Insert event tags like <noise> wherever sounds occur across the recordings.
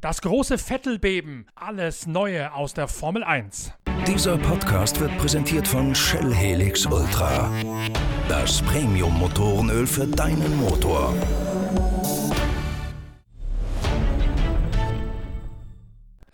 Das große Vettelbeben. Alles Neue aus der Formel 1. Dieser Podcast wird präsentiert von Shell Helix Ultra. Das Premium-Motorenöl für deinen Motor.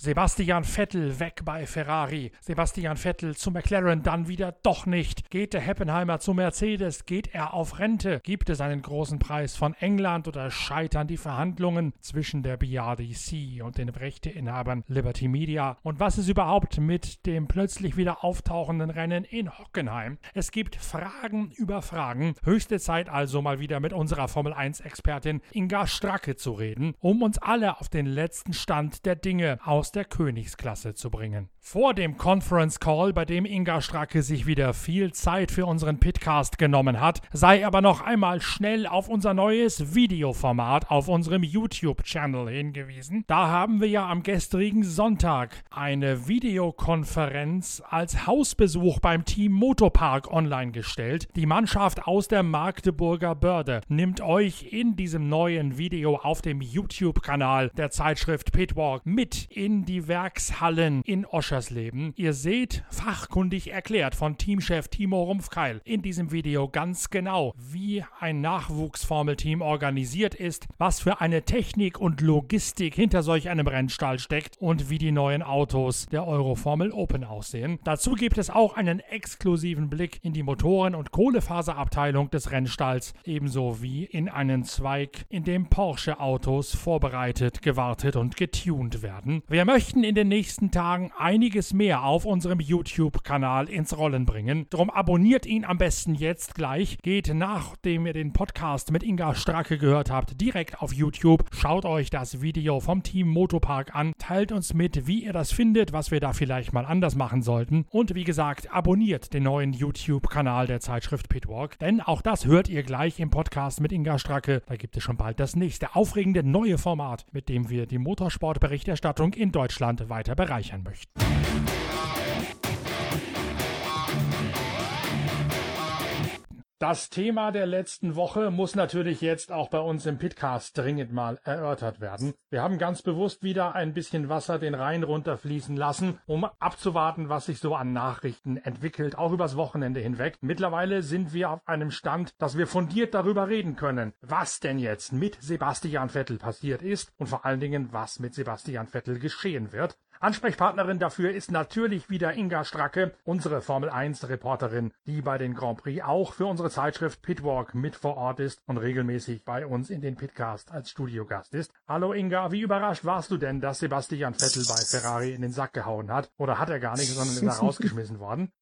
Sebastian Vettel weg bei Ferrari. Sebastian Vettel zu McLaren dann wieder doch nicht. Geht der Heppenheimer zu Mercedes? Geht er auf Rente? Gibt es einen großen Preis von England oder scheitern die Verhandlungen zwischen der BRDC und den Rechteinhabern Liberty Media? Und was ist überhaupt mit dem plötzlich wieder auftauchenden Rennen in Hockenheim? Es gibt Fragen über Fragen. Höchste Zeit also mal wieder mit unserer Formel 1 Expertin Inga Stracke zu reden, um uns alle auf den letzten Stand der Dinge aus aus der Königsklasse zu bringen. Vor dem Conference Call, bei dem Inga Stracke sich wieder viel Zeit für unseren Pitcast genommen hat, sei aber noch einmal schnell auf unser neues Videoformat auf unserem YouTube-Channel hingewiesen. Da haben wir ja am gestrigen Sonntag eine Videokonferenz als Hausbesuch beim Team Motopark online gestellt. Die Mannschaft aus der Magdeburger Börde nimmt euch in diesem neuen Video auf dem YouTube-Kanal der Zeitschrift Pitwalk mit in die Werkshallen in Oschersleben. Ihr seht, fachkundig erklärt von Teamchef Timo Rumpfkeil in diesem Video ganz genau, wie ein Nachwuchsformelteam organisiert ist, was für eine Technik und Logistik hinter solch einem Rennstall steckt und wie die neuen Autos der Euroformel Open aussehen. Dazu gibt es auch einen exklusiven Blick in die Motoren- und Kohlefaserabteilung des Rennstalls, ebenso wie in einen Zweig, in dem Porsche-Autos vorbereitet, gewartet und getuned werden. Wir möchten in den nächsten Tagen einiges mehr auf unserem YouTube-Kanal ins Rollen bringen. Darum abonniert ihn am besten jetzt gleich. Geht nachdem ihr den Podcast mit Inga Stracke gehört habt, direkt auf YouTube. Schaut euch das Video vom Team Motopark an. Teilt uns mit, wie ihr das findet, was wir da vielleicht mal anders machen sollten. Und wie gesagt, abonniert den neuen YouTube-Kanal der Zeitschrift Pitwalk. Denn auch das hört ihr gleich im Podcast mit Inga Stracke. Da gibt es schon bald das nächste aufregende neue Format, mit dem wir die Motorsportberichterstattung in Deutschland weiter bereichern möchten. Das Thema der letzten Woche muss natürlich jetzt auch bei uns im Pitcast dringend mal erörtert werden. Wir haben ganz bewusst wieder ein bisschen Wasser den Rhein runterfließen lassen, um abzuwarten, was sich so an Nachrichten entwickelt, auch übers Wochenende hinweg. Mittlerweile sind wir auf einem Stand, dass wir fundiert darüber reden können, was denn jetzt mit Sebastian Vettel passiert ist und vor allen Dingen, was mit Sebastian Vettel geschehen wird. Ansprechpartnerin dafür ist natürlich wieder Inga Stracke, unsere Formel 1 Reporterin, die bei den Grand Prix auch für unsere Zeitschrift Pitwalk mit vor Ort ist und regelmäßig bei uns in den Pitcast als Studiogast ist. Hallo Inga, wie überrascht warst du denn, dass Sebastian Vettel bei Ferrari in den Sack gehauen hat? Oder hat er gar nicht, sondern ist er <laughs> rausgeschmissen worden?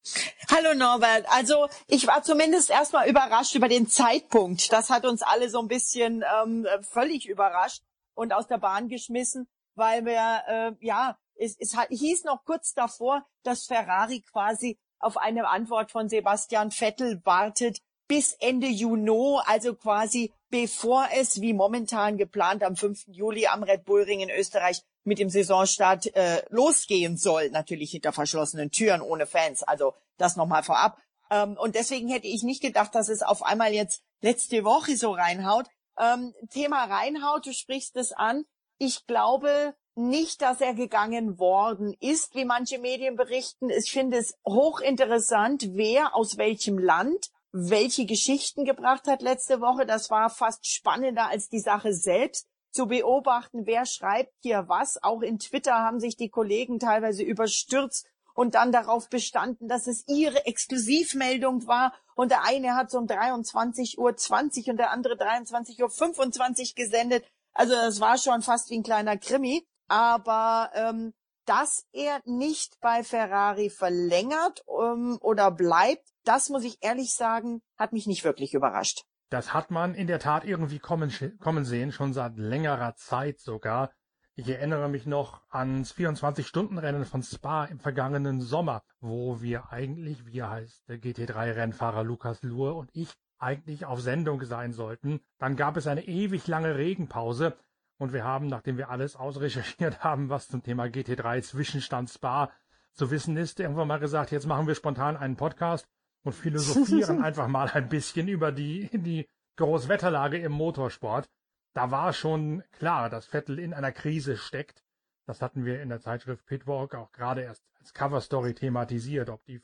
Hallo Norbert. Also ich war zumindest erstmal überrascht über den Zeitpunkt. Das hat uns alle so ein bisschen ähm, völlig überrascht und aus der Bahn geschmissen, weil wir äh, ja es, es hieß noch kurz davor, dass Ferrari quasi auf eine Antwort von Sebastian Vettel wartet bis Ende Juni, also quasi bevor es wie momentan geplant am 5. Juli am Red Bull Ring in Österreich mit dem Saisonstart äh, losgehen soll. Natürlich hinter verschlossenen Türen, ohne Fans. Also das nochmal vorab. Ähm, und deswegen hätte ich nicht gedacht, dass es auf einmal jetzt letzte Woche so reinhaut. Ähm, Thema reinhaut, du sprichst es an. Ich glaube, nicht, dass er gegangen worden ist, wie manche Medien berichten. Ich finde es hochinteressant, wer aus welchem Land welche Geschichten gebracht hat letzte Woche. Das war fast spannender als die Sache selbst zu beobachten, wer schreibt hier was. Auch in Twitter haben sich die Kollegen teilweise überstürzt und dann darauf bestanden, dass es ihre Exklusivmeldung war. Und der eine hat so um 23.20 Uhr und der andere 23.25 Uhr gesendet. Also das war schon fast wie ein kleiner Krimi aber ähm, dass er nicht bei Ferrari verlängert ähm, oder bleibt, das muss ich ehrlich sagen, hat mich nicht wirklich überrascht. Das hat man in der Tat irgendwie kommen, kommen sehen, schon seit längerer Zeit sogar. Ich erinnere mich noch ans 24-Stunden-Rennen von Spa im vergangenen Sommer, wo wir eigentlich, wie heißt der GT3-Rennfahrer Lukas Luhr und ich, eigentlich auf Sendung sein sollten. Dann gab es eine ewig lange Regenpause und wir haben, nachdem wir alles ausrecherchiert <laughs> haben, was zum Thema GT3 Zwischenstand Spa zu wissen ist, irgendwann mal gesagt, jetzt machen wir spontan einen Podcast und philosophieren <laughs> einfach mal ein bisschen über die, die Großwetterlage im Motorsport. da war schon klar, dass Vettel in einer Krise steckt. Das hatten wir in der Zeitschrift Pitwalk auch gerade erst als Coverstory thematisiert, ob die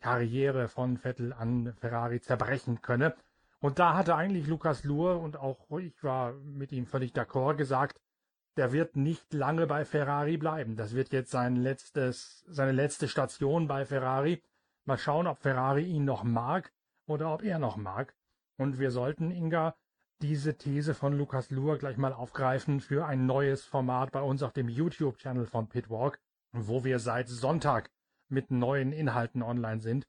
Karriere von Vettel an Ferrari zerbrechen könne. Und da hatte eigentlich Lukas Luhr und auch ich war mit ihm völlig d'accord gesagt, der wird nicht lange bei Ferrari bleiben. Das wird jetzt sein letztes, seine letzte Station bei Ferrari. Mal schauen, ob Ferrari ihn noch mag oder ob er noch mag. Und wir sollten, Inga, diese These von Lukas Luhr gleich mal aufgreifen für ein neues Format bei uns auf dem YouTube-Channel von Pitwalk, wo wir seit Sonntag mit neuen Inhalten online sind.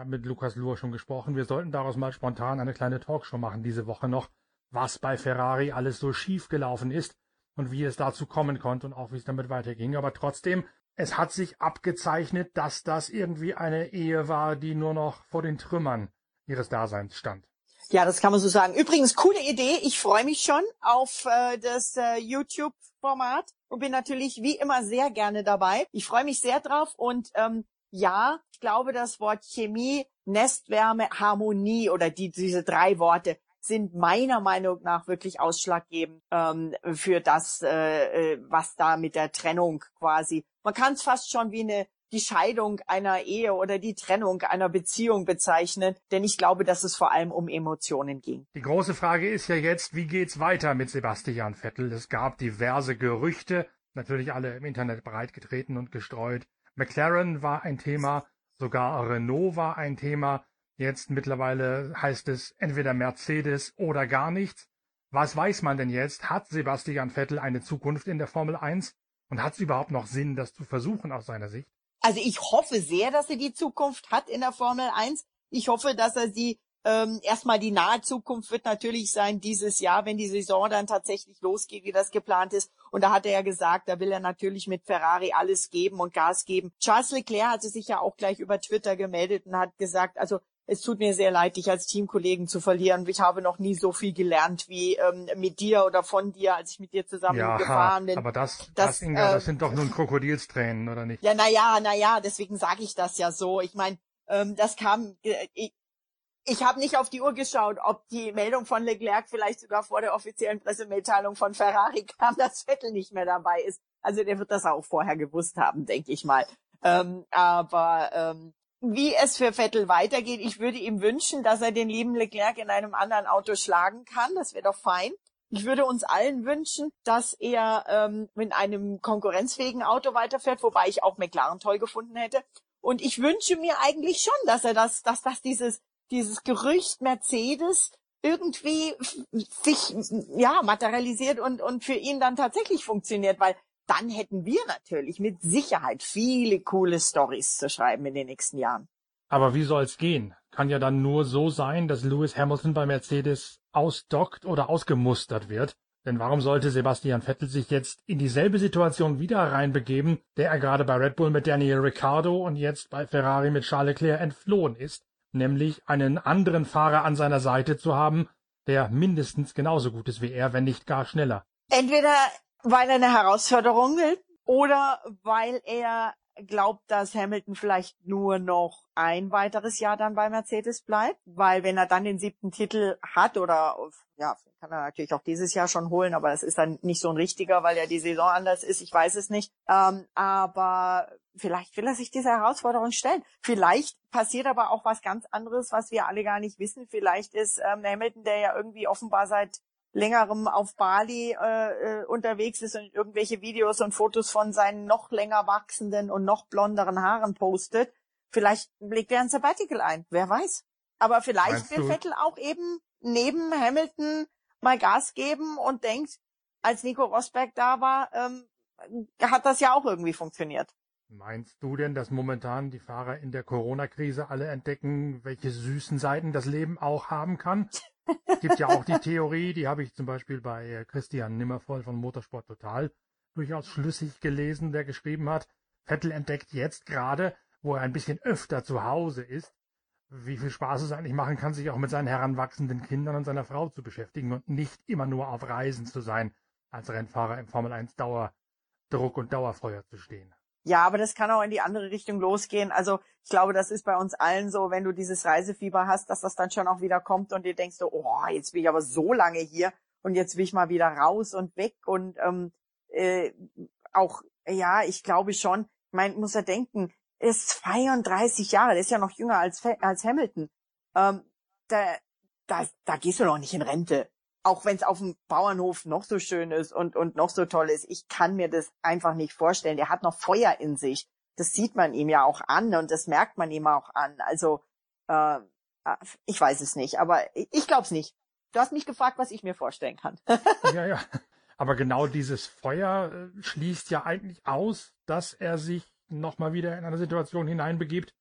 Habe mit Lukas Luhr schon gesprochen. Wir sollten daraus mal spontan eine kleine Talkshow machen diese Woche noch, was bei Ferrari alles so schief gelaufen ist und wie es dazu kommen konnte und auch wie es damit weiterging. Aber trotzdem, es hat sich abgezeichnet, dass das irgendwie eine Ehe war, die nur noch vor den Trümmern ihres Daseins stand. Ja, das kann man so sagen. Übrigens, coole Idee. Ich freue mich schon auf äh, das äh, YouTube-Format und bin natürlich wie immer sehr gerne dabei. Ich freue mich sehr drauf und ähm, ja, ich glaube, das Wort Chemie, Nestwärme, Harmonie oder die, diese drei Worte sind meiner Meinung nach wirklich ausschlaggebend ähm, für das, äh, äh was da mit der Trennung quasi. Man kann es fast schon wie eine die Scheidung einer Ehe oder die Trennung einer Beziehung bezeichnen, denn ich glaube, dass es vor allem um Emotionen ging. Die große Frage ist ja jetzt, wie geht's weiter mit Sebastian Vettel? Es gab diverse Gerüchte, natürlich alle im Internet breitgetreten und gestreut. McLaren war ein Thema, sogar Renault war ein Thema. Jetzt mittlerweile heißt es entweder Mercedes oder gar nichts. Was weiß man denn jetzt? Hat Sebastian Vettel eine Zukunft in der Formel 1? Und hat es überhaupt noch Sinn, das zu versuchen aus seiner Sicht? Also ich hoffe sehr, dass er die Zukunft hat in der Formel 1. Ich hoffe, dass er sie ähm, erstmal die nahe Zukunft wird natürlich sein dieses Jahr, wenn die Saison dann tatsächlich losgeht, wie das geplant ist. Und da hat er ja gesagt, da will er natürlich mit Ferrari alles geben und Gas geben. Charles Leclerc hatte sich ja auch gleich über Twitter gemeldet und hat gesagt, also es tut mir sehr leid, dich als Teamkollegen zu verlieren. Ich habe noch nie so viel gelernt wie ähm, mit dir oder von dir, als ich mit dir zusammen ja, gefahren bin. Aber das, das, das, Inga, äh, das sind doch nun Krokodilstränen, oder nicht? Ja, na ja, na ja, deswegen sage ich das ja so. Ich meine, ähm, das kam. Äh, ich, habe nicht auf die Uhr geschaut, ob die Meldung von Leclerc vielleicht sogar vor der offiziellen Pressemitteilung von Ferrari kam, <laughs> dass Vettel nicht mehr dabei ist. Also der wird das auch vorher gewusst haben, denke ich mal. Ähm, aber ähm, wie es für Vettel weitergeht. Ich würde ihm wünschen, dass er den lieben Leclerc in einem anderen Auto schlagen kann. Das wäre doch fein. Ich würde uns allen wünschen, dass er ähm, in einem konkurrenzfähigen Auto weiterfährt, wobei ich auch McLaren toll gefunden hätte. Und ich wünsche mir eigentlich schon, dass er das, dass das dieses, dieses Gerücht Mercedes irgendwie sich, ja, materialisiert und, und für ihn dann tatsächlich funktioniert, weil dann hätten wir natürlich mit Sicherheit viele coole Stories zu schreiben in den nächsten Jahren. Aber wie soll's gehen? Kann ja dann nur so sein, dass Lewis Hamilton bei Mercedes ausdockt oder ausgemustert wird. Denn warum sollte Sebastian Vettel sich jetzt in dieselbe Situation wieder reinbegeben, der er gerade bei Red Bull mit Daniel Ricciardo und jetzt bei Ferrari mit Charles Leclerc entflohen ist, nämlich einen anderen Fahrer an seiner Seite zu haben, der mindestens genauso gut ist wie er, wenn nicht gar schneller. Entweder weil er eine Herausforderung will oder weil er glaubt, dass Hamilton vielleicht nur noch ein weiteres Jahr dann bei Mercedes bleibt, weil wenn er dann den siebten Titel hat oder ja, kann er natürlich auch dieses Jahr schon holen, aber das ist dann nicht so ein richtiger, weil ja die Saison anders ist, ich weiß es nicht. Ähm, aber vielleicht will er sich dieser Herausforderung stellen. Vielleicht passiert aber auch was ganz anderes, was wir alle gar nicht wissen. Vielleicht ist ähm, Hamilton, der ja irgendwie offenbar seit längerem auf Bali äh, äh, unterwegs ist und irgendwelche Videos und Fotos von seinen noch länger wachsenden und noch blonderen Haaren postet. Vielleicht legt er ein Sabbatical ein, wer weiß. Aber vielleicht will Vettel auch eben neben Hamilton mal Gas geben und denkt, als Nico Rosberg da war, ähm, hat das ja auch irgendwie funktioniert. Meinst du denn, dass momentan die Fahrer in der Corona-Krise alle entdecken, welche süßen Seiten das Leben auch haben kann? <laughs> Es gibt ja auch die Theorie, die habe ich zum Beispiel bei äh, Christian Nimmervoll von Motorsport Total durchaus schlüssig gelesen, der geschrieben hat, Vettel entdeckt jetzt gerade, wo er ein bisschen öfter zu Hause ist, wie viel Spaß es eigentlich machen kann, sich auch mit seinen heranwachsenden Kindern und seiner Frau zu beschäftigen und nicht immer nur auf Reisen zu sein, als Rennfahrer im Formel 1 Dauerdruck und Dauerfeuer zu stehen. Ja, aber das kann auch in die andere Richtung losgehen. Also ich glaube, das ist bei uns allen so, wenn du dieses Reisefieber hast, dass das dann schon auch wieder kommt und dir denkst, du, oh, jetzt bin ich aber so lange hier und jetzt will ich mal wieder raus und weg und ähm, äh, auch, ja, ich glaube schon, man muss ja denken, ist 32 Jahre, der ist ja noch jünger als, als Hamilton. Ähm, da, da, da gehst du noch nicht in Rente. Auch wenn es auf dem Bauernhof noch so schön ist und, und noch so toll ist. Ich kann mir das einfach nicht vorstellen. Der hat noch Feuer in sich. Das sieht man ihm ja auch an und das merkt man ihm auch an. Also äh, ich weiß es nicht, aber ich glaube es nicht. Du hast mich gefragt, was ich mir vorstellen kann. <laughs> ja, ja. Aber genau dieses Feuer äh, schließt ja eigentlich aus, dass er sich nochmal wieder in eine Situation hineinbegibt,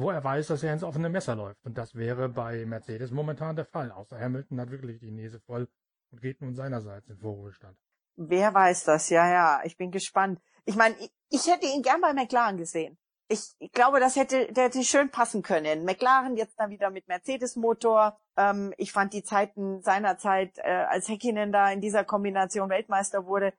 wo er weiß, dass er ins offene Messer läuft. Und das wäre bei Mercedes momentan der Fall. Außer Hamilton hat wirklich die Nese voll und geht nun seinerseits in Vorruhestand. Wer weiß das? Ja, ja, ich bin gespannt. Ich meine, ich, ich hätte ihn gern bei McLaren gesehen. Ich, ich glaube, das hätte, der hätte schön passen können. McLaren jetzt dann wieder mit Mercedes-Motor. Ähm, ich fand die Zeiten seiner Zeit, äh, als Häkkinen da in dieser Kombination Weltmeister wurde,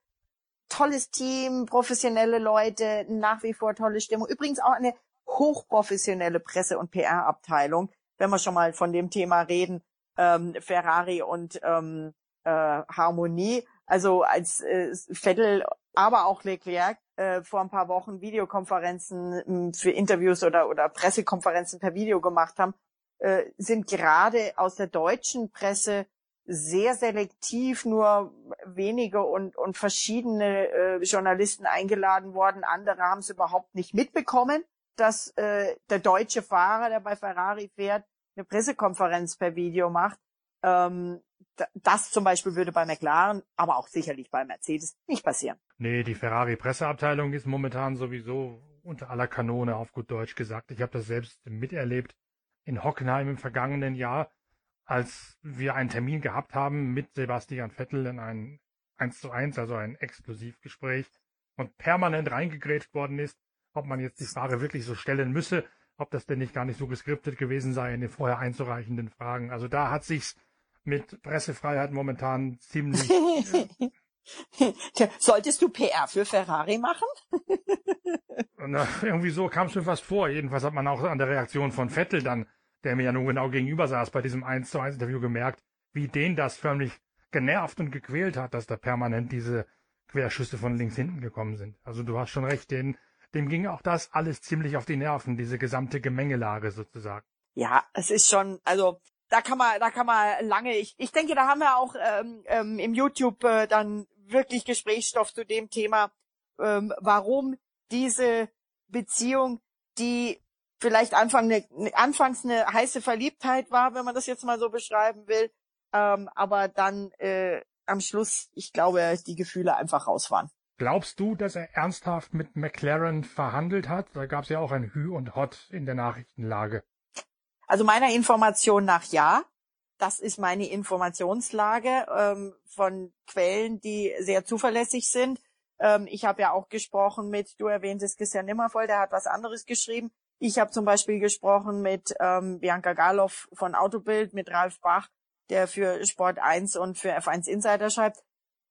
tolles Team, professionelle Leute, nach wie vor tolle Stimmung. Übrigens auch eine hochprofessionelle Presse- und PR-Abteilung, wenn wir schon mal von dem Thema reden, ähm, Ferrari und ähm, äh, Harmonie. Also als äh, Vettel, aber auch Leclerc äh, vor ein paar Wochen Videokonferenzen äh, für Interviews oder, oder Pressekonferenzen per Video gemacht haben, äh, sind gerade aus der deutschen Presse sehr selektiv nur wenige und, und verschiedene äh, Journalisten eingeladen worden. Andere haben es überhaupt nicht mitbekommen, dass äh, der deutsche Fahrer, der bei Ferrari fährt, eine Pressekonferenz per Video macht. Ähm, das zum Beispiel würde bei McLaren, aber auch sicherlich bei Mercedes nicht passieren. Nee, die Ferrari-Presseabteilung ist momentan sowieso unter aller Kanone, auf gut Deutsch gesagt. Ich habe das selbst miterlebt in Hockenheim im vergangenen Jahr als wir einen Termin gehabt haben mit Sebastian Vettel in ein 1 zu 1, also ein Exklusivgespräch und permanent reingegrätscht worden ist, ob man jetzt die Frage wirklich so stellen müsse, ob das denn nicht gar nicht so geskriptet gewesen sei in den vorher einzureichenden Fragen. Also da hat sich's mit Pressefreiheit momentan ziemlich. <laughs> Solltest du PR für Ferrari machen? <laughs> Na, irgendwie so kam es mir fast vor. Jedenfalls hat man auch an der Reaktion von Vettel dann der mir ja nun genau gegenüber saß bei diesem 1 zu 1 Interview gemerkt, wie den das förmlich genervt und gequält hat, dass da permanent diese Querschüsse von links hinten gekommen sind. Also du hast schon recht, den, dem ging auch das alles ziemlich auf die Nerven, diese gesamte Gemengelage sozusagen. Ja, es ist schon, also da kann man, da kann man lange, ich, ich denke, da haben wir auch ähm, ähm, im YouTube äh, dann wirklich Gesprächsstoff zu dem Thema, ähm, warum diese Beziehung, die vielleicht Anfang eine, anfangs eine heiße Verliebtheit war, wenn man das jetzt mal so beschreiben will, ähm, aber dann äh, am Schluss, ich glaube, die Gefühle einfach raus waren. Glaubst du, dass er ernsthaft mit McLaren verhandelt hat? Da gab es ja auch ein Hü und Hot in der Nachrichtenlage. Also meiner Information nach ja. Das ist meine Informationslage ähm, von Quellen, die sehr zuverlässig sind. Ähm, ich habe ja auch gesprochen mit, du erwähntest Christian Nimmervoll, der hat was anderes geschrieben. Ich habe zum Beispiel gesprochen mit ähm, Bianca Galoff von Autobild, mit Ralf Bach, der für Sport 1 und für F1 Insider schreibt.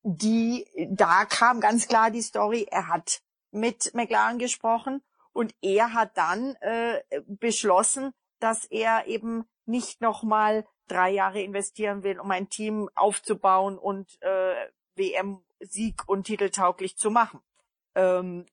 Die, da kam ganz klar die Story, er hat mit McLaren gesprochen und er hat dann äh, beschlossen, dass er eben nicht nochmal drei Jahre investieren will, um ein Team aufzubauen und äh, WM-Sieg und titeltauglich zu machen. Ähm,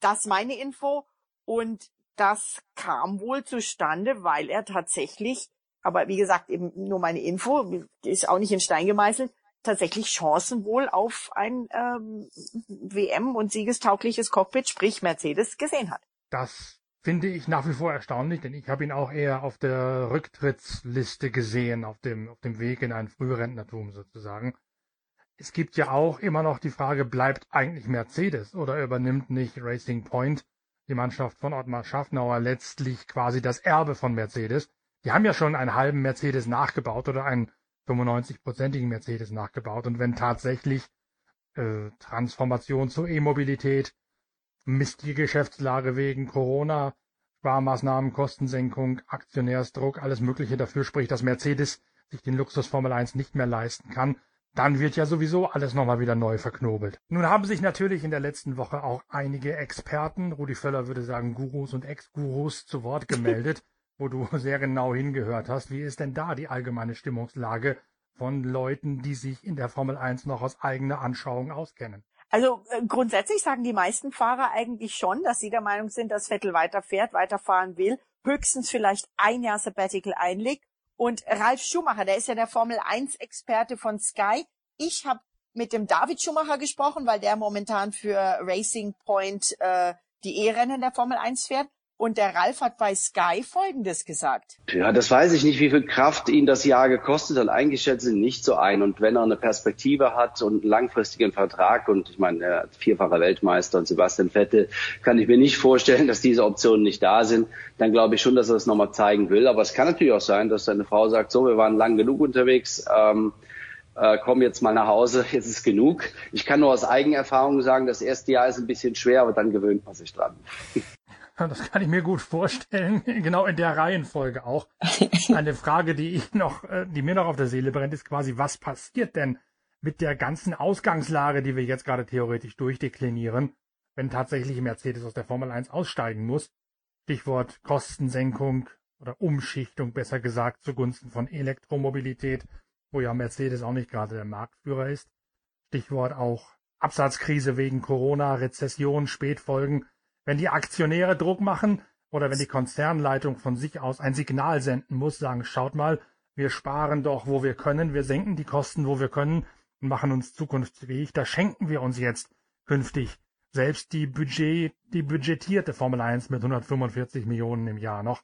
das meine Info. Und das kam wohl zustande, weil er tatsächlich, aber wie gesagt, eben nur meine Info, ist auch nicht in Stein gemeißelt, tatsächlich Chancen wohl auf ein ähm, WM- und siegestaugliches Cockpit, sprich Mercedes, gesehen hat. Das finde ich nach wie vor erstaunlich, denn ich habe ihn auch eher auf der Rücktrittsliste gesehen, auf dem, auf dem Weg in ein Frührentnertum sozusagen. Es gibt ja auch immer noch die Frage, bleibt eigentlich Mercedes oder übernimmt nicht Racing Point die Mannschaft von Ottmar Schaffnauer letztlich quasi das Erbe von Mercedes. Die haben ja schon einen halben Mercedes nachgebaut oder einen 95-prozentigen Mercedes nachgebaut. Und wenn tatsächlich äh, Transformation zur E-Mobilität, mistige Geschäftslage wegen Corona, Sparmaßnahmen, Kostensenkung, Aktionärsdruck, alles Mögliche dafür spricht, dass Mercedes sich den Luxus Formel 1 nicht mehr leisten kann, dann wird ja sowieso alles nochmal wieder neu verknobelt. Nun haben sich natürlich in der letzten Woche auch einige Experten, Rudi Völler würde sagen Gurus und Ex-Gurus, zu Wort gemeldet, <laughs> wo du <laughs> sehr genau hingehört hast. Wie ist denn da die allgemeine Stimmungslage von Leuten, die sich in der Formel 1 noch aus eigener Anschauung auskennen. Also äh, grundsätzlich sagen die meisten Fahrer eigentlich schon, dass sie der Meinung sind, dass Vettel weiterfährt, weiterfahren will, höchstens vielleicht ein Jahr Sabbatical einlegt. Und Ralf Schumacher, der ist ja der Formel 1 Experte von Sky. Ich habe mit dem David Schumacher gesprochen, weil der momentan für Racing Point äh, die E-Rennen der Formel 1 fährt. Und der Ralf hat bei Sky Folgendes gesagt. Ja, das weiß ich nicht, wie viel Kraft ihn das Jahr gekostet hat. Eingeschätzt sind nicht so ein. Und wenn er eine Perspektive hat und einen langfristigen Vertrag, und ich meine, er hat vierfacher Weltmeister und Sebastian Vettel, kann ich mir nicht vorstellen, dass diese Optionen nicht da sind. Dann glaube ich schon, dass er das nochmal zeigen will. Aber es kann natürlich auch sein, dass seine Frau sagt, so, wir waren lang genug unterwegs. Ähm, äh, komm jetzt mal nach Hause, <laughs> jetzt ist genug. Ich kann nur aus Eigenerfahrung sagen, das erste Jahr ist ein bisschen schwer, aber dann gewöhnt man sich dran. <laughs> <laughs> Das kann ich mir gut vorstellen, <laughs> genau in der Reihenfolge auch. <laughs> Eine Frage, die ich noch, äh, die mir noch auf der Seele brennt, ist quasi, was passiert denn mit der ganzen Ausgangslage, die wir jetzt gerade theoretisch durchdeklinieren, wenn tatsächlich Mercedes aus der Formel 1 aussteigen muss? Stichwort Kostensenkung oder Umschichtung, besser gesagt, zugunsten von Elektromobilität, wo ja Mercedes auch nicht gerade der Marktführer ist. Stichwort auch Absatzkrise wegen Corona, Rezession, Spätfolgen wenn die Aktionäre Druck machen oder wenn die Konzernleitung von sich aus ein Signal senden muss, sagen, schaut mal, wir sparen doch, wo wir können, wir senken die Kosten, wo wir können und machen uns zukunftsfähig, da schenken wir uns jetzt künftig selbst die Budget, die budgetierte Formel 1 mit 145 Millionen im Jahr noch.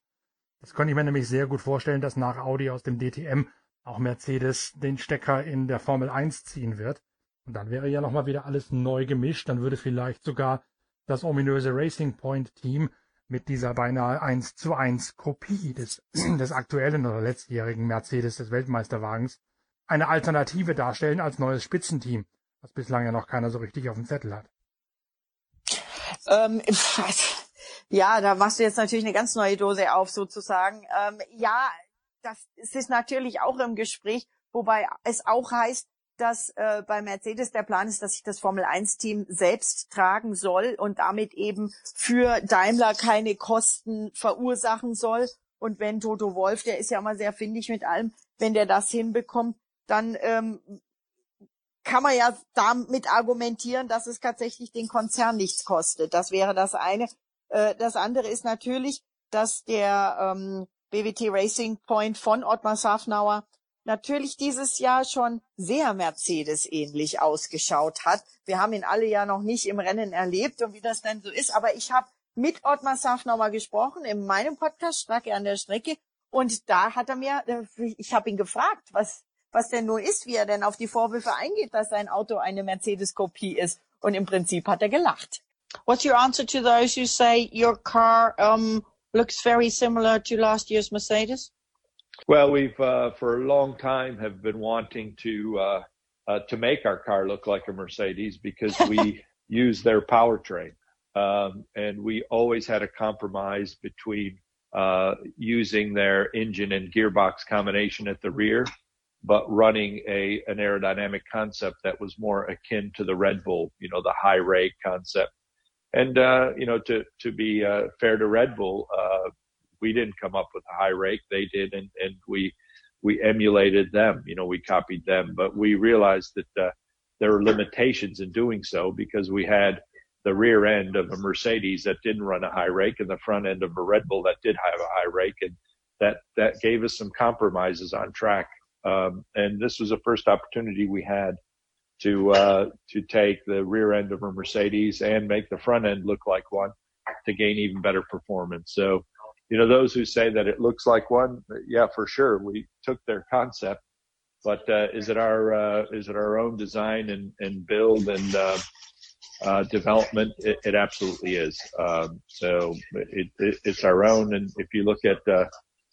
Das könnte ich mir nämlich sehr gut vorstellen, dass nach Audi aus dem DTM auch Mercedes den Stecker in der Formel 1 ziehen wird. Und dann wäre ja nochmal wieder alles neu gemischt, dann würde vielleicht sogar das ominöse Racing Point Team mit dieser beinahe 1 zu 1 Kopie des, <clears throat> des aktuellen oder letztjährigen Mercedes des Weltmeisterwagens eine Alternative darstellen als neues Spitzenteam, was bislang ja noch keiner so richtig auf dem Zettel hat. Ähm, <laughs> ja, da machst du jetzt natürlich eine ganz neue Dose auf sozusagen. Ähm, ja, das ist natürlich auch im Gespräch, wobei es auch heißt, dass äh, bei Mercedes der Plan ist, dass sich das Formel 1 Team selbst tragen soll und damit eben für Daimler keine Kosten verursachen soll. Und wenn Toto Wolf, der ist ja immer sehr findig mit allem, wenn der das hinbekommt, dann ähm, kann man ja damit argumentieren, dass es tatsächlich den Konzern nichts kostet. Das wäre das eine. Äh, das andere ist natürlich, dass der ähm, BWT Racing Point von Ottmar Safnauer natürlich dieses Jahr schon sehr Mercedes-ähnlich ausgeschaut hat. Wir haben ihn alle ja noch nicht im Rennen erlebt und wie das denn so ist. Aber ich habe mit Ottmar Safnauer gesprochen in meinem Podcast Stracke an der Strecke und da hat er mir, äh, ich habe ihn gefragt, was was denn nur ist, wie er denn auf die Vorwürfe eingeht, dass sein Auto eine Mercedes-Kopie ist. Und im Prinzip hat er gelacht. What's your answer to those who say your car um, looks very similar to last year's Mercedes? Well, we've uh, for a long time have been wanting to uh, uh, to make our car look like a Mercedes because we <laughs> use their powertrain, um, and we always had a compromise between uh, using their engine and gearbox combination at the rear, but running a an aerodynamic concept that was more akin to the Red Bull, you know, the high rake concept. And uh, you know, to to be uh, fair to Red Bull, we didn't come up with a high rake. They did, and, and we we emulated them. You know, we copied them, but we realized that uh, there were limitations in doing so because we had the rear end of a Mercedes that didn't run a high rake and the front end of a Red Bull that did have a high rake, and that that gave us some compromises on track. Um, and this was the first opportunity we had to uh, to take the rear end of a Mercedes and make the front end look like one to gain even better performance. So you know, those who say that it looks like one, yeah, for sure, we took their concept, but uh, is it our uh, is it our own design and, and build and uh, uh development? It, it, absolutely is. Um, so it, it, it's our own, and if you look at uh,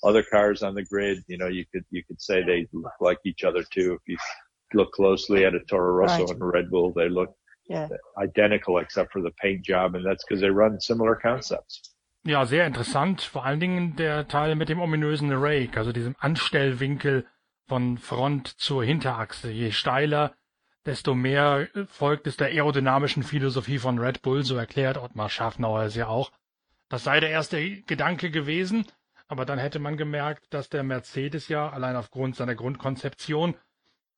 other cars on the grid, you know, you could you could say they look like each other too. If you look closely at a Toro Rosso right. and a Red Bull, they look yeah. identical except for the paint job, and that's because they run similar concepts. Ja, sehr interessant. Vor allen Dingen der Teil mit dem ominösen Rake, also diesem Anstellwinkel von Front zur Hinterachse. Je steiler, desto mehr folgt es der aerodynamischen Philosophie von Red Bull, so erklärt Ottmar Schaffnauer es ja auch. Das sei der erste Gedanke gewesen, aber dann hätte man gemerkt, dass der Mercedes ja allein aufgrund seiner Grundkonzeption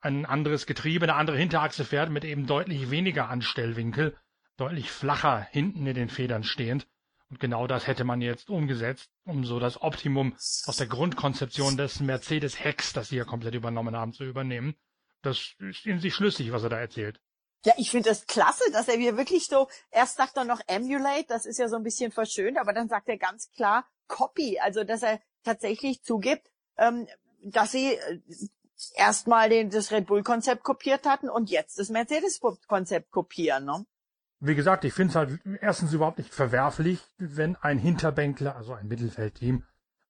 ein anderes Getriebe, eine andere Hinterachse fährt mit eben deutlich weniger Anstellwinkel, deutlich flacher hinten in den Federn stehend. Und genau das hätte man jetzt umgesetzt, um so das Optimum aus der Grundkonzeption des Mercedes-Hecks, das sie ja komplett übernommen haben, zu übernehmen. Das ist in sich schlüssig, was er da erzählt. Ja, ich finde das klasse, dass er mir wirklich so, erst sagt er noch Emulate, das ist ja so ein bisschen verschönt, aber dann sagt er ganz klar Copy, also dass er tatsächlich zugibt, ähm, dass sie äh, erstmal das Red Bull-Konzept kopiert hatten und jetzt das Mercedes-Konzept kopieren. Ne? Wie gesagt, ich finde es halt erstens überhaupt nicht verwerflich, wenn ein Hinterbänkler, also ein Mittelfeldteam,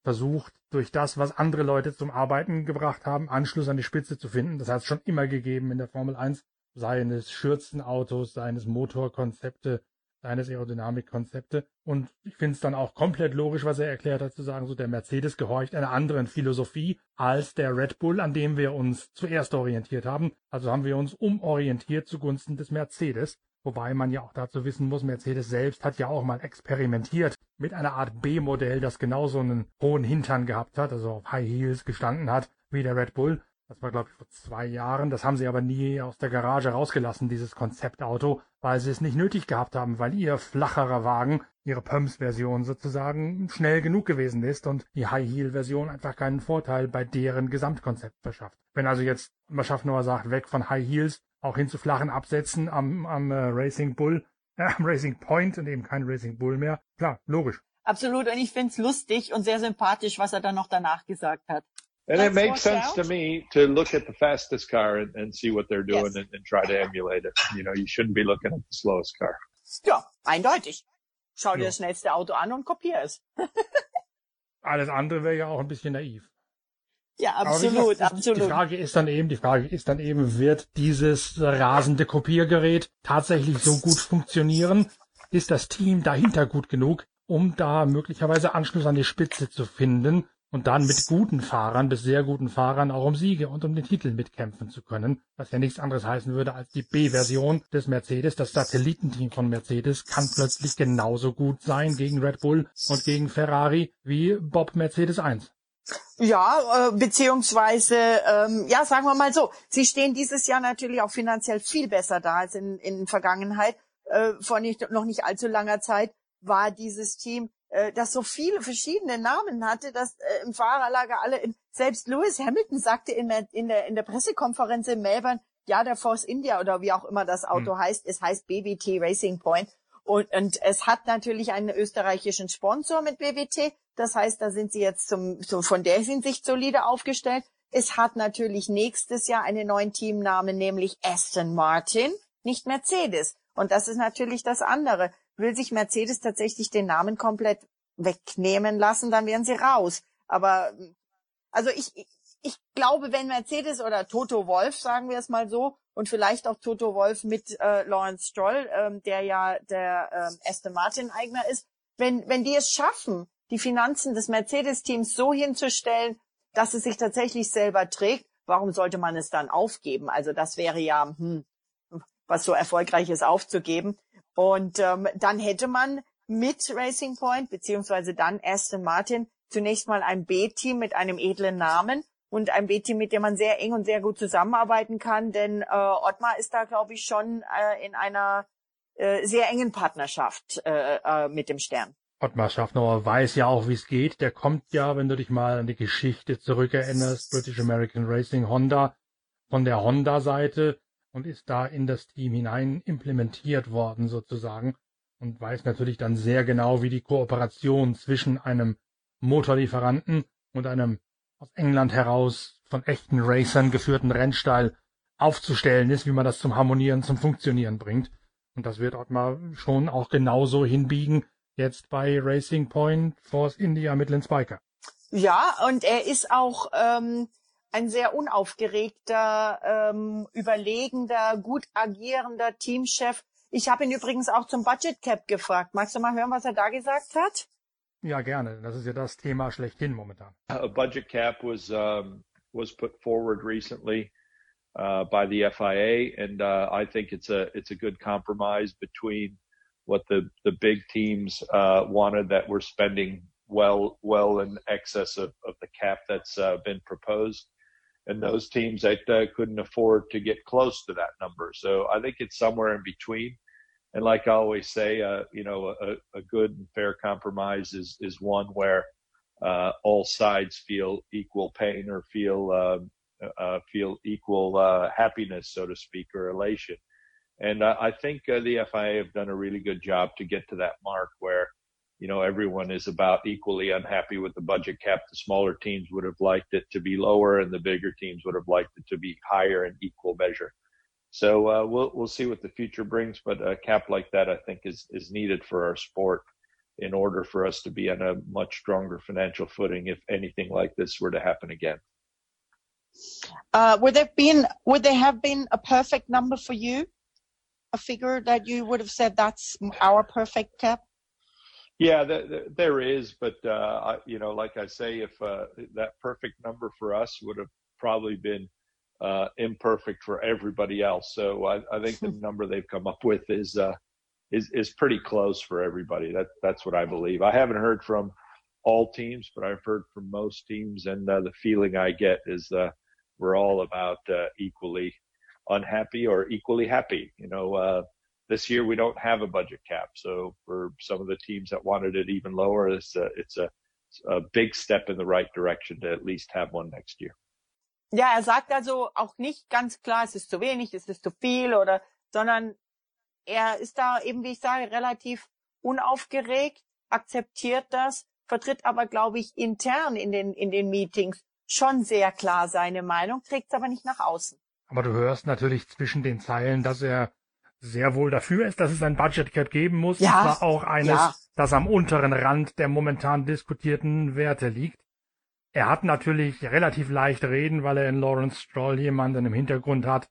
versucht, durch das, was andere Leute zum Arbeiten gebracht haben, Anschluss an die Spitze zu finden. Das hat es schon immer gegeben in der Formel 1, seines Schürzenautos, seines Motorkonzepte, seines Aerodynamikkonzepte. Und ich finde es dann auch komplett logisch, was er erklärt hat, zu sagen, so der Mercedes gehorcht einer anderen Philosophie als der Red Bull, an dem wir uns zuerst orientiert haben. Also haben wir uns umorientiert zugunsten des Mercedes. Wobei man ja auch dazu wissen muss, Mercedes selbst hat ja auch mal experimentiert mit einer Art B-Modell, das genauso einen hohen Hintern gehabt hat, also auf High Heels gestanden hat, wie der Red Bull. Das war, glaube ich, vor zwei Jahren. Das haben sie aber nie aus der Garage rausgelassen, dieses Konzeptauto, weil sie es nicht nötig gehabt haben, weil ihr flacherer Wagen, ihre Pumps-Version sozusagen, schnell genug gewesen ist und die High-Heel-Version einfach keinen Vorteil bei deren Gesamtkonzept verschafft. Wenn also jetzt Schaffner sagt, weg von High Heels, auch hin zu flachen Absätzen am, am äh, Racing Bull, äh, <laughs> am Racing Point und eben kein Racing Bull mehr. Klar, logisch. Absolut. Und ich find's lustig und sehr sympathisch, was er dann noch danach gesagt hat. And Let's it makes sense out. to me to look at the fastest car and, and see what they're doing yes. and, and, try to emulate it. You know, you shouldn't be looking at the slowest car. Ja, eindeutig. Schau dir ja. das schnellste Auto an und kopier es. <laughs> Alles andere wäre ja auch ein bisschen naiv. Ja, absolut, weiß, absolut. Die Frage ist dann eben, die Frage ist dann eben, wird dieses rasende Kopiergerät tatsächlich so gut funktionieren? Ist das Team dahinter gut genug, um da möglicherweise Anschluss an die Spitze zu finden und dann mit guten Fahrern, bis sehr guten Fahrern auch um Siege und um den Titel mitkämpfen zu können? Was ja nichts anderes heißen würde als die B-Version des Mercedes. Das Satellitenteam von Mercedes kann plötzlich genauso gut sein gegen Red Bull und gegen Ferrari wie Bob Mercedes 1. Ja, äh, beziehungsweise, ähm, ja, sagen wir mal so, sie stehen dieses Jahr natürlich auch finanziell viel besser da als in, in Vergangenheit. Äh, vor nicht, noch nicht allzu langer Zeit war dieses Team, äh, das so viele verschiedene Namen hatte, dass äh, im Fahrerlager alle, in, selbst Lewis Hamilton sagte in der, in der, in der Pressekonferenz in Melbourne, ja, der Force India oder wie auch immer das Auto hm. heißt, es heißt BBT Racing Point. Und, und es hat natürlich einen österreichischen Sponsor mit BWT. Das heißt, da sind sie jetzt zum, so von der Hinsicht solide aufgestellt. Es hat natürlich nächstes Jahr einen neuen Teamnamen, nämlich Aston Martin, nicht Mercedes. Und das ist natürlich das andere. Will sich Mercedes tatsächlich den Namen komplett wegnehmen lassen, dann wären sie raus. Aber also ich, ich glaube, wenn Mercedes oder Toto Wolf, sagen wir es mal so, und vielleicht auch Toto Wolf mit äh, Lawrence Stroll, ähm, der ja der ähm, Aston Martin Eigner ist, wenn wenn die es schaffen, die Finanzen des Mercedes-Teams so hinzustellen, dass es sich tatsächlich selber trägt, warum sollte man es dann aufgeben? Also das wäre ja hm, was so erfolgreiches aufzugeben. Und ähm, dann hätte man mit Racing Point beziehungsweise dann Aston Martin zunächst mal ein B-Team mit einem edlen Namen und ein B-Team, mit dem man sehr eng und sehr gut zusammenarbeiten kann. Denn äh, Ottmar ist da, glaube ich, schon äh, in einer äh, sehr engen Partnerschaft äh, äh, mit dem Stern. Ottmar Schaffner weiß ja auch, wie es geht. Der kommt ja, wenn du dich mal an die Geschichte zurückerinnerst, British American Racing Honda, von der Honda-Seite und ist da in das Team hinein implementiert worden sozusagen und weiß natürlich dann sehr genau, wie die Kooperation zwischen einem Motorlieferanten und einem aus England heraus von echten Racern geführten Rennstall aufzustellen ist, wie man das zum Harmonieren, zum Funktionieren bringt. Und das wird Ottmar schon auch genauso hinbiegen, jetzt bei Racing Point Force India Midland Spiker. Ja, und er ist auch ähm, ein sehr unaufgeregter, ähm, überlegender, gut agierender Teamchef. Ich habe ihn übrigens auch zum Budget Cap gefragt. Magst du mal hören, was er da gesagt hat? Ja, gerne. Das ist ja das Thema schlechthin momentan. A budget cap was um, was put forward recently uh, by the FIA, and uh, I think it's a it's a good compromise between what the the big teams uh, wanted that we're spending well well in excess of, of the cap that's uh, been proposed, and those teams that uh, couldn't afford to get close to that number. So I think it's somewhere in between. And like I always say, uh, you know, a, a, good and fair compromise is is one where uh, all sides feel equal pain or feel um, uh, feel equal uh, happiness, so to speak, or elation. And I think uh, the FIA have done a really good job to get to that mark where you know, everyone is about equally unhappy with the budget cap. The smaller teams would have liked it to be lower, and the bigger teams would have liked it to be higher in equal measure. So uh, we'll we'll see what the future brings, but a cap like that, I think, is is needed for our sport in order for us to be on a much stronger financial footing if anything like this were to happen again. Uh, would there been would there have been a perfect number for you? A figure that you would have said that's our perfect cap? Yeah, there is, but uh, you know, like I say, if uh, that perfect number for us would have probably been uh, imperfect for everybody else. So I, I think the <laughs> number they've come up with is uh, is is pretty close for everybody. That that's what I believe. I haven't heard from all teams, but I've heard from most teams, and uh, the feeling I get is uh, we're all about equally unhappy or equally happy. You know, this year we don't have a budget cap. So for some of the teams that wanted it even lower, it's a, it's a, a big step in the right direction to at least have one next year. Ja, er sagt also auch nicht ganz klar, es ist zu wenig, es ist zu viel oder, sondern er ist da eben, wie ich sage, relativ unaufgeregt, akzeptiert das, vertritt aber, glaube ich, intern in den, in den Meetings schon sehr klar seine Meinung, trägt es aber nicht nach außen. Aber du hörst natürlich zwischen den Zeilen, dass er sehr wohl dafür ist, dass es ein Budget Cap geben muss. Ja, und zwar auch eines, ja. das am unteren Rand der momentan diskutierten Werte liegt. Er hat natürlich relativ leicht reden, weil er in Lawrence Stroll jemanden im Hintergrund hat,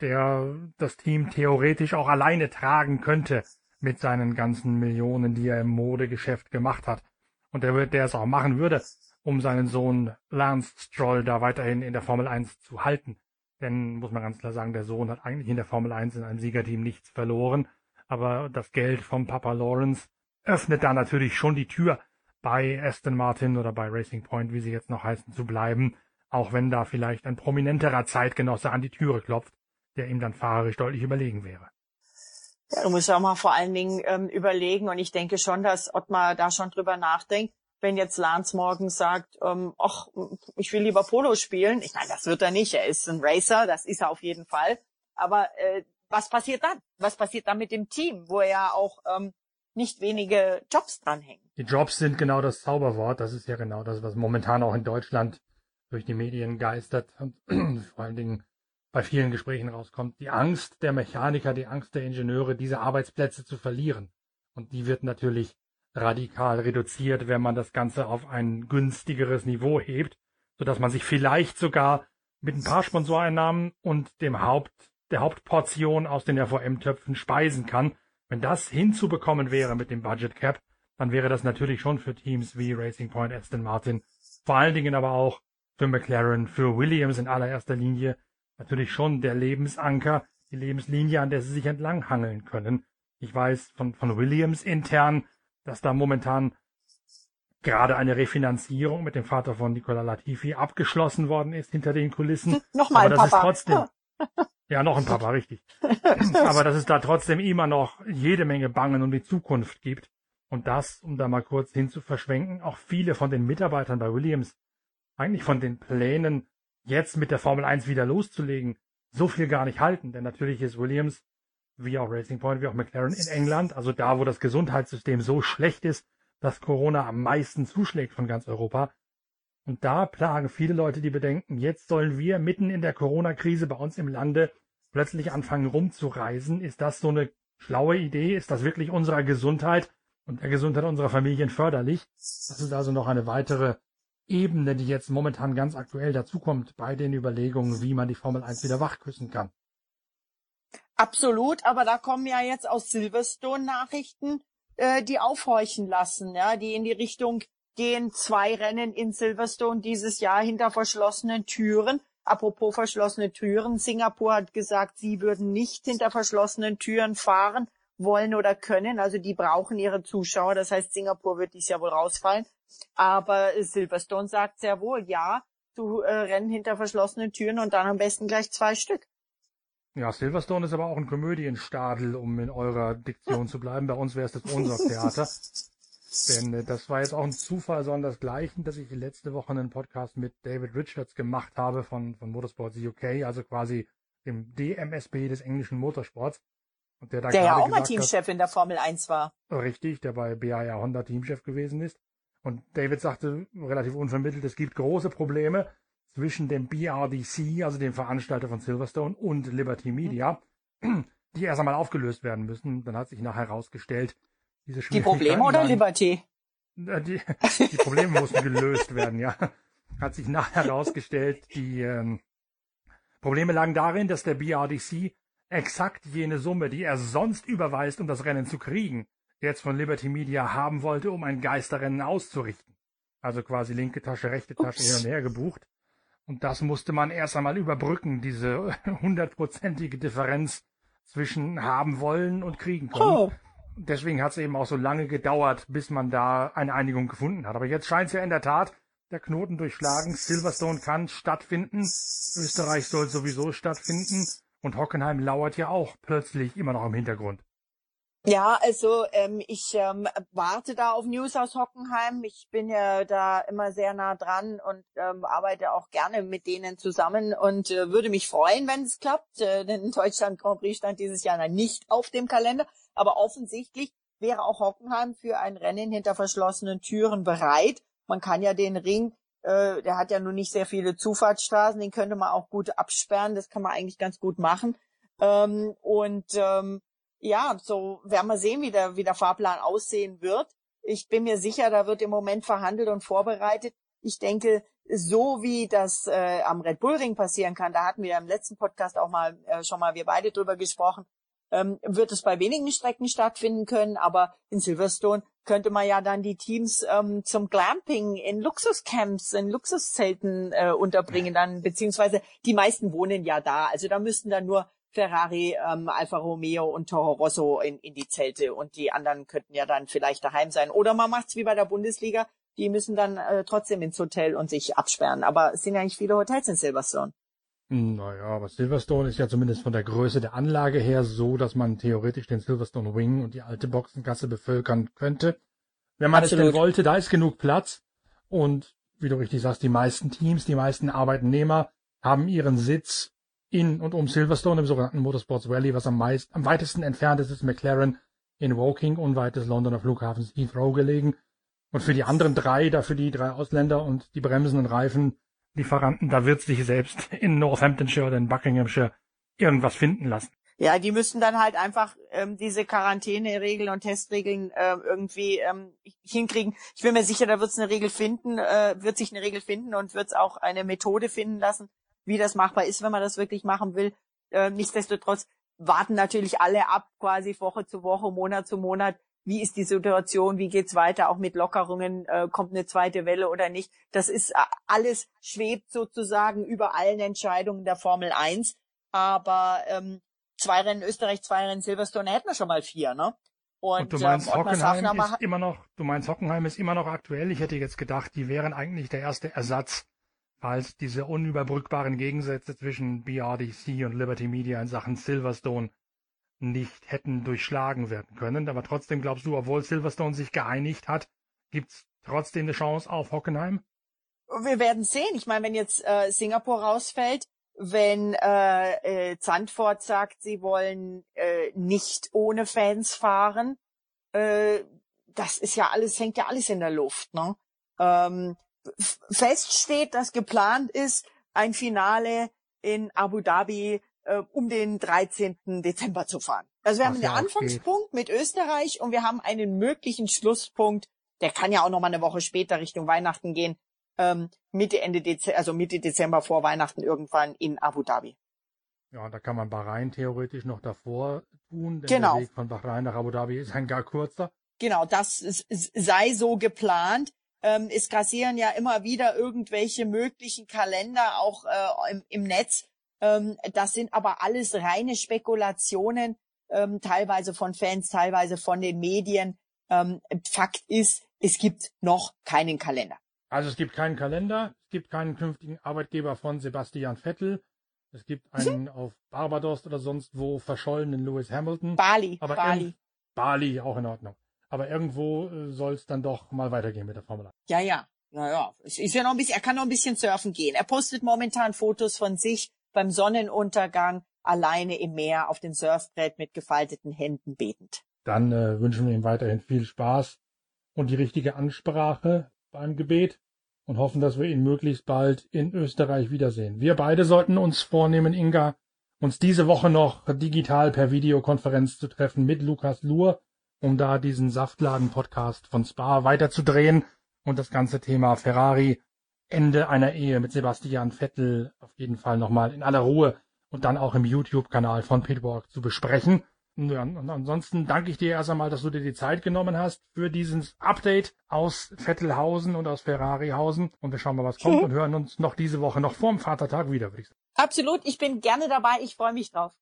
der das Team theoretisch auch alleine tragen könnte mit seinen ganzen Millionen, die er im Modegeschäft gemacht hat. Und der, wird, der es auch machen würde, um seinen Sohn Lance Stroll da weiterhin in der Formel 1 zu halten. Denn, muss man ganz klar sagen, der Sohn hat eigentlich in der Formel 1 in einem Siegerteam nichts verloren. Aber das Geld vom Papa Lawrence öffnet da natürlich schon die Tür, bei Aston Martin oder bei Racing Point, wie sie jetzt noch heißen, zu bleiben. Auch wenn da vielleicht ein prominenterer Zeitgenosse an die Türe klopft, der ihm dann fahrerisch deutlich überlegen wäre. Ja, du musst auch mal vor allen Dingen ähm, überlegen, und ich denke schon, dass Ottmar da schon drüber nachdenkt, wenn jetzt Lance morgen sagt, ähm, ach, ich will lieber Polo spielen, ich meine, das wird er nicht, er ist ein Racer, das ist er auf jeden Fall. Aber äh, was passiert dann? Was passiert dann mit dem Team, wo er ja auch ähm, nicht wenige Jobs dranhängen? Die Jobs sind genau das Zauberwort, das ist ja genau das, was momentan auch in Deutschland durch die Medien geistert und <clears throat> vor allen Dingen bei vielen Gesprächen rauskommt. Die Angst der Mechaniker, die Angst der Ingenieure, diese Arbeitsplätze zu verlieren. Und die wird natürlich radikal reduziert, wenn man das Ganze auf ein günstigeres Niveau hebt, so dass man sich vielleicht sogar mit ein paar Sponsoreinnahmen und dem Haupt, der Hauptportion aus den RVM-Töpfen speisen kann. Wenn das hinzubekommen wäre mit dem Budget Cap, dann wäre das natürlich schon für Teams wie Racing Point, Aston Martin, vor allen Dingen aber auch für McLaren, für Williams in allererster Linie natürlich schon der Lebensanker, die Lebenslinie, an der sie sich entlanghangeln können. Ich weiß von, von Williams intern, dass da momentan gerade eine Refinanzierung mit dem Vater von Nicola Latifi abgeschlossen worden ist hinter den Kulissen. Nochmal Aber das Papa. ist trotzdem, ja, noch ein Papa, <laughs> richtig. Aber dass es da trotzdem immer noch jede Menge Bangen um die Zukunft gibt. Und das, um da mal kurz hin zu verschwenken, auch viele von den Mitarbeitern bei Williams eigentlich von den Plänen, jetzt mit der Formel 1 wieder loszulegen, so viel gar nicht halten. Denn natürlich ist Williams wie auch Racing Point, wie auch McLaren in England, also da, wo das Gesundheitssystem so schlecht ist, dass Corona am meisten zuschlägt von ganz Europa. Und da plagen viele Leute die Bedenken, jetzt sollen wir mitten in der Corona-Krise bei uns im Lande plötzlich anfangen rumzureisen. Ist das so eine schlaue Idee? Ist das wirklich unserer Gesundheit und der Gesundheit unserer Familien förderlich? Das ist also noch eine weitere Ebene, die jetzt momentan ganz aktuell dazukommt bei den Überlegungen, wie man die Formel 1 wieder wachküssen kann. Absolut, aber da kommen ja jetzt aus Silverstone Nachrichten, äh, die aufhorchen lassen, ja, die in die Richtung gehen, zwei Rennen in Silverstone dieses Jahr hinter verschlossenen Türen. Apropos verschlossene Türen, Singapur hat gesagt, sie würden nicht hinter verschlossenen Türen fahren wollen oder können. Also die brauchen ihre Zuschauer. Das heißt, Singapur wird dies Jahr wohl rausfallen. Aber Silverstone sagt sehr wohl, ja, zu äh, Rennen hinter verschlossenen Türen und dann am besten gleich zwei Stück. Ja, Silverstone ist aber auch ein Komödienstadel, um in eurer Diktion zu bleiben. Bei uns wäre es das <laughs> Ohnsorg-Theater. Denn äh, das war jetzt auch ein Zufall, sondern das Gleiche, dass ich letzte Woche einen Podcast mit David Richards gemacht habe von, von Motorsports UK, also quasi dem DMSB des englischen Motorsports. Und der da der ja auch mal Teamchef hat, in der Formel 1 war. Richtig, der bei BAR Honda Teamchef gewesen ist. Und David sagte relativ unvermittelt, es gibt große Probleme zwischen dem BRDC, also dem Veranstalter von Silverstone, und Liberty Media, die erst einmal aufgelöst werden müssen. Dann hat sich nachher herausgestellt, Die Probleme oder Liberty? Äh, die, <laughs> die Probleme mussten gelöst werden, ja. Hat sich nachher herausgestellt, die ähm, Probleme lagen darin, dass der BRDC exakt jene Summe, die er sonst überweist, um das Rennen zu kriegen, jetzt von Liberty Media haben wollte, um ein Geisterrennen auszurichten. Also quasi linke Tasche, rechte Tasche Ups. hin und her gebucht. Und das musste man erst einmal überbrücken, diese <laughs> hundertprozentige Differenz zwischen haben wollen und kriegen können. Oh. Deswegen hat es eben auch so lange gedauert, bis man da eine Einigung gefunden hat. Aber jetzt scheint es ja in der Tat der Knoten durchschlagen. Silverstone kann stattfinden. Österreich soll sowieso stattfinden. Und Hockenheim lauert ja auch plötzlich immer noch im Hintergrund. Ja, also ähm, ich ähm, warte da auf News aus Hockenheim. Ich bin ja da immer sehr nah dran und ähm, arbeite auch gerne mit denen zusammen und äh, würde mich freuen, wenn es klappt. Äh, denn Deutschland Grand Prix stand dieses Jahr nicht auf dem Kalender. Aber offensichtlich wäre auch Hockenheim für ein Rennen hinter verschlossenen Türen bereit. Man kann ja den Ring, äh, der hat ja nun nicht sehr viele Zufahrtsstraßen, den könnte man auch gut absperren. Das kann man eigentlich ganz gut machen. Ähm, und ähm, ja, so werden wir sehen, wie der, wie der Fahrplan aussehen wird. Ich bin mir sicher, da wird im Moment verhandelt und vorbereitet. Ich denke, so wie das äh, am Red Bull Ring passieren kann, da hatten wir im letzten Podcast auch mal äh, schon mal wir beide drüber gesprochen, ähm, wird es bei wenigen Strecken stattfinden können, aber in Silverstone könnte man ja dann die Teams ähm, zum Glamping in Luxuscamps, in Luxuszelten äh, unterbringen, dann beziehungsweise die meisten wohnen ja da. Also da müssten dann nur Ferrari, ähm, Alfa Romeo und Toro Rosso in, in die Zelte und die anderen könnten ja dann vielleicht daheim sein. Oder man macht's wie bei der Bundesliga, die müssen dann äh, trotzdem ins Hotel und sich absperren. Aber es sind ja nicht viele Hotels in Silverstone. Naja, aber Silverstone ist ja zumindest von der Größe der Anlage her so, dass man theoretisch den Silverstone Wing und die alte Boxengasse bevölkern könnte. Wenn man Absolut. es denn wollte, da ist genug Platz. Und wie du richtig sagst, die meisten Teams, die meisten Arbeitnehmer haben ihren Sitz in und um Silverstone im sogenannten Motorsports Valley, was am, meist, am weitesten entfernt ist, ist McLaren in Woking, unweit des Londoner Flughafens Heathrow gelegen. Und für die anderen drei, da für die drei Ausländer und die Bremsen und Reifenlieferanten, da wird sich selbst in Northamptonshire oder in Buckinghamshire irgendwas finden lassen. Ja, die müssen dann halt einfach ähm, diese Quarantäneregeln und Testregeln äh, irgendwie ähm, hinkriegen. Ich bin mir sicher, da wird es eine Regel finden, äh, wird sich eine Regel finden und wird es auch eine Methode finden lassen, wie das machbar ist, wenn man das wirklich machen will. Äh, nichtsdestotrotz warten natürlich alle ab, quasi Woche zu Woche, Monat zu Monat. Wie ist die Situation? Wie geht's weiter? Auch mit Lockerungen äh, kommt eine zweite Welle oder nicht? Das ist äh, alles schwebt sozusagen über allen Entscheidungen der Formel 1. Aber ähm, zwei Rennen Österreich, zwei Rennen Silverstone hätten wir schon mal vier, ne? Und, Und du meinst, ähm, Hockenheim ist immer noch, du meinst, Hockenheim ist immer noch aktuell. Ich hätte jetzt gedacht, die wären eigentlich der erste Ersatz falls diese unüberbrückbaren Gegensätze zwischen BRDC und Liberty Media in Sachen Silverstone nicht hätten durchschlagen werden können. Aber trotzdem glaubst du, obwohl Silverstone sich geeinigt hat, gibt's trotzdem eine Chance auf Hockenheim? Wir werden sehen. Ich meine, wenn jetzt äh, Singapur rausfällt, wenn äh, äh, Zandvoort sagt, sie wollen äh, nicht ohne Fans fahren, äh, das ist ja alles, hängt ja alles in der Luft. Ne? Ähm, feststeht, dass geplant ist, ein Finale in Abu Dhabi äh, um den 13. Dezember zu fahren. Also wir Ach, haben ja, einen Anfangspunkt okay. mit Österreich und wir haben einen möglichen Schlusspunkt, der kann ja auch noch mal eine Woche später Richtung Weihnachten gehen, ähm, Mitte Ende Dezember, also Mitte Dezember vor Weihnachten irgendwann in Abu Dhabi. Ja, da kann man Bahrain theoretisch noch davor tun, denn genau. der Weg von Bahrain nach Abu Dhabi ist ein gar kurzer. Genau, das sei so geplant ähm, es grassieren ja immer wieder irgendwelche möglichen Kalender auch äh, im, im Netz. Ähm, das sind aber alles reine Spekulationen, ähm, teilweise von Fans, teilweise von den Medien. Ähm, Fakt ist, es gibt noch keinen Kalender. Also es gibt keinen Kalender, es gibt keinen künftigen Arbeitgeber von Sebastian Vettel. Es gibt einen mhm. auf Barbados oder sonst wo verschollenen Lewis Hamilton. Bali. Aber Bali. Bali, auch in Ordnung. Aber irgendwo äh, soll es dann doch mal weitergehen mit der Formel 1. Ja, ja. Ja, ja. Ist ja noch ein bisschen, er kann noch ein bisschen surfen gehen. Er postet momentan Fotos von sich beim Sonnenuntergang alleine im Meer auf dem Surfbrett mit gefalteten Händen betend. Dann äh, wünschen wir ihm weiterhin viel Spaß und die richtige Ansprache beim Gebet und hoffen, dass wir ihn möglichst bald in Österreich wiedersehen. Wir beide sollten uns vornehmen, Inga, uns diese Woche noch digital per Videokonferenz zu treffen mit Lukas Luhr, um da diesen Saftladen-Podcast von Spa weiterzudrehen und das ganze Thema Ferrari, Ende einer Ehe mit Sebastian Vettel auf jeden Fall nochmal in aller Ruhe und dann auch im YouTube-Kanal von Pitwalk zu besprechen. Und ansonsten danke ich dir erst einmal, dass du dir die Zeit genommen hast für dieses Update aus Vettelhausen und aus Ferrarihausen. Und wir schauen mal, was kommt mhm. und hören uns noch diese Woche, noch vorm Vatertag wieder, würde ich sagen. Absolut, ich bin gerne dabei, ich freue mich drauf.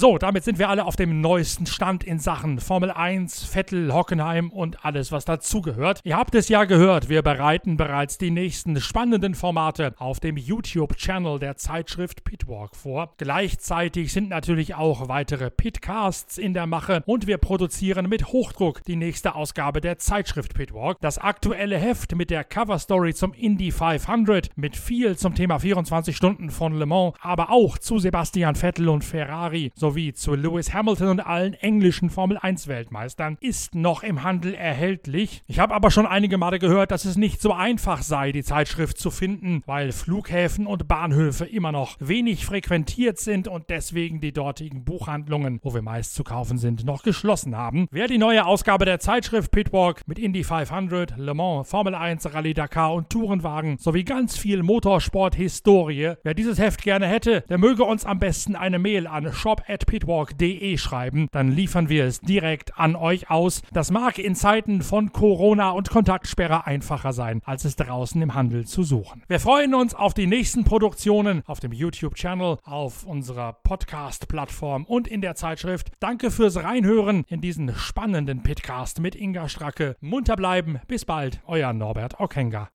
So, damit sind wir alle auf dem neuesten Stand in Sachen Formel 1, Vettel, Hockenheim und alles, was dazugehört. Ihr habt es ja gehört, wir bereiten bereits die nächsten spannenden Formate auf dem YouTube-Channel der Zeitschrift Pitwalk vor. Gleichzeitig sind natürlich auch weitere Pitcasts in der Mache und wir produzieren mit Hochdruck die nächste Ausgabe der Zeitschrift Pitwalk. Das aktuelle Heft mit der Coverstory zum Indy 500, mit viel zum Thema 24 Stunden von Le Mans, aber auch zu Sebastian Vettel und Ferrari. So sowie zu Lewis Hamilton und allen englischen Formel 1 Weltmeistern ist noch im Handel erhältlich. Ich habe aber schon einige Male gehört, dass es nicht so einfach sei, die Zeitschrift zu finden, weil Flughäfen und Bahnhöfe immer noch wenig frequentiert sind und deswegen die dortigen Buchhandlungen, wo wir meist zu kaufen sind, noch geschlossen haben. Wer die neue Ausgabe der Zeitschrift Pitwalk mit Indy 500, Le Mans, Formel 1, Rallye Dakar und Tourenwagen sowie ganz viel Motorsport-Historie, wer dieses Heft gerne hätte, der möge uns am besten eine Mail an shop@ pitwalk.de schreiben, dann liefern wir es direkt an euch aus. Das mag in Zeiten von Corona und Kontaktsperre einfacher sein, als es draußen im Handel zu suchen. Wir freuen uns auf die nächsten Produktionen auf dem YouTube-Channel, auf unserer Podcast-Plattform und in der Zeitschrift. Danke fürs Reinhören in diesen spannenden Pitcast mit Inga Stracke. Munter bleiben. Bis bald, euer Norbert Okenga.